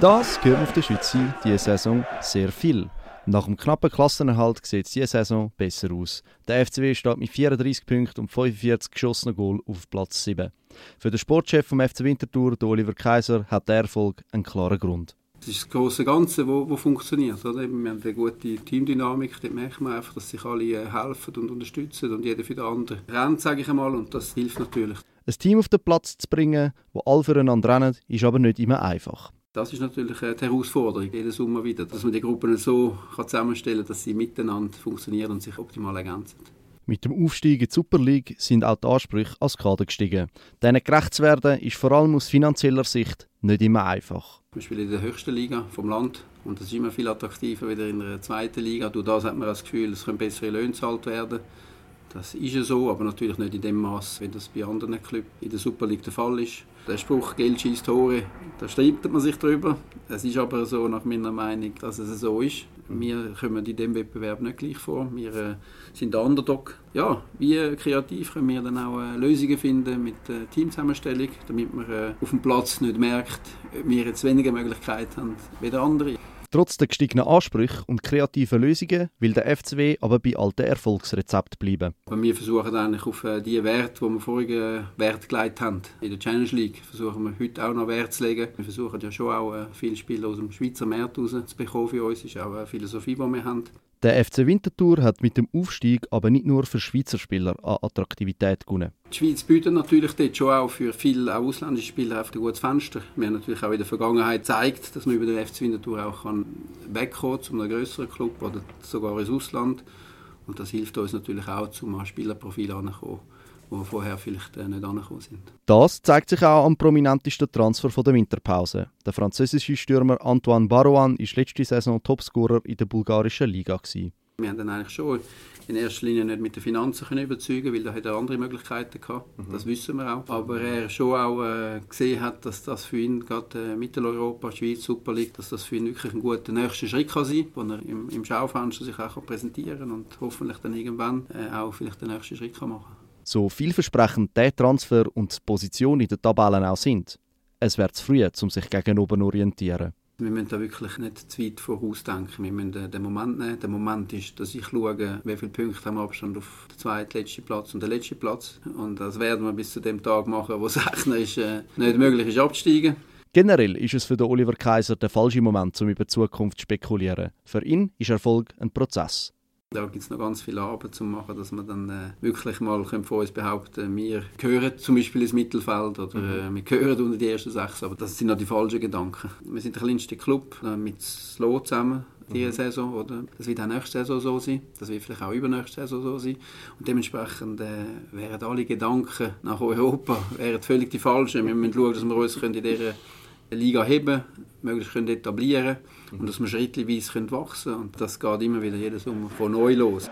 Das gehört auf der Schweiz diese Saison sehr viel. Nach dem knappen Klassenerhalt sieht es diese Saison besser aus. Der FCW steht mit 34 Punkten und 45 geschossenen Goal auf Platz 7. Für den Sportchef vom FC Winterthur, Oliver Kaiser, hat der Erfolg einen klaren Grund. Das ist das große Ganze, wo, wo funktioniert. Oder? Wir haben eine gute Teamdynamik, dort merkt man einfach, dass sich alle äh, helfen und unterstützen und jeder für den anderen rennt, sage ich einmal, und das hilft natürlich. Ein Team auf den Platz zu bringen, wo alle füreinander rennen, ist aber nicht immer einfach. Das ist natürlich äh, die Herausforderung, jedes Sommer wieder, dass man die Gruppen so zusammenstellen kann, dass sie miteinander funktionieren und sich optimal ergänzen. Mit dem Aufstieg in die Super League sind auch die Ansprüche als Kader gestiegen. Denen gerecht zu werden, ist vor allem aus finanzieller Sicht nicht immer einfach. Wir spielen in der höchsten Liga vom Land und das ist immer viel attraktiver wieder in der zweiten Liga. Durch das hat man das Gefühl, es können bessere Löhne gezahlt werden. Das ist ja so, aber natürlich nicht in dem Maß, wie das bei anderen Clubs in der Super League der Fall ist. Der Spruch «Geld schießt Tore», da streitet man sich drüber. Es ist aber so nach meiner Meinung, dass es so ist. Wir kommen in diesem Wettbewerb nicht gleich vor. Wir äh, sind der Underdog. Ja, wie kreativ können wir dann auch äh, Lösungen finden mit äh, Teamzusammenstellung, damit man äh, auf dem Platz nicht merkt, ob wir jetzt weniger Möglichkeiten haben wie der andere. Trotz der gestiegenen Ansprüche und kreativen Lösungen will der FCW aber bei alten Erfolgsrezepten bleiben. Wir versuchen eigentlich auf äh, die Werte, die wir vorige Wert gelegt haben. In der Challenge League versuchen wir heute auch noch Wert zu legen. Wir versuchen ja schon auch äh, viele Spiele aus dem Schweizer Markt raus zu bekommen für uns. Das ist auch eine Philosophie, die wir haben. Der FC Winterthur hat mit dem Aufstieg aber nicht nur für Schweizer Spieler an Attraktivität gewonnen. Die Schweiz bietet natürlich dort schon auch für viele ausländische Spieler ein gutes Fenster. Wir haben natürlich auch in der Vergangenheit gezeigt, dass man über den FC Winterthur auch wegkommen kann zu einem größeren Club oder sogar ins Ausland. Und das hilft uns natürlich auch, zum Spielerprofil anzukommen die vorher vielleicht äh, nicht angekommen sind. Das zeigt sich auch am prominentesten Transfer der Winterpause. Der französische Stürmer Antoine Barouan war letzte Saison Topscorer in der bulgarischen Liga. Gewesen. Wir haben dann eigentlich schon in erster Linie nicht mit den Finanzen können überzeugen, weil da hat er andere Möglichkeiten gehabt. Mhm. Das wissen wir auch. Aber er schon auch äh, gesehen hat, dass das für ihn gerade äh, Mitteleuropa, Schweiz, Super League, dass das für ihn wirklich ein guter nächster Schritt kann sein, wo er im, im Schaufenster sich auch präsentieren kann und hoffentlich dann irgendwann äh, auch vielleicht den nächsten Schritt kann machen. So vielversprechend der Transfer und die Position in den Tabellen auch sind, es wäre zu früh, um sich gegenüber zu orientieren. Wir müssen da wirklich nicht zu weit vorausdenken. Wir müssen den Moment nehmen. Der Moment ist, dass ich schaue, wie viele Punkte haben wir Abstand auf den zweiten, letzten Platz und den letzten Platz. Und das werden wir bis zu dem Tag machen, wo es ist, äh, nicht möglich ist, abzusteigen. Generell ist es für den Oliver Kaiser der falsche Moment, um über die Zukunft zu spekulieren. Für ihn ist Erfolg ein Prozess. Da gibt es noch ganz viel Arbeit zu machen, dass man dann äh, wirklich mal von uns behaupten wir gehören zum Beispiel ins Mittelfeld oder mhm. äh, wir gehören unter die ersten sechs, aber das sind noch die falschen Gedanken. Wir sind der kleinste Club äh, mit Slow zusammen diese mhm. Saison, oder? Das wird auch nächste Saison so sein, das wird vielleicht auch übernächste Saison so sein und dementsprechend äh, wären alle Gedanken nach Europa wären völlig die falschen. Wir müssen schauen, dass wir uns in dieser Liga heben, möglichst können etablieren und dass wir schrittweise wachsen können. Und das geht immer wieder jedes Sommer von neu los.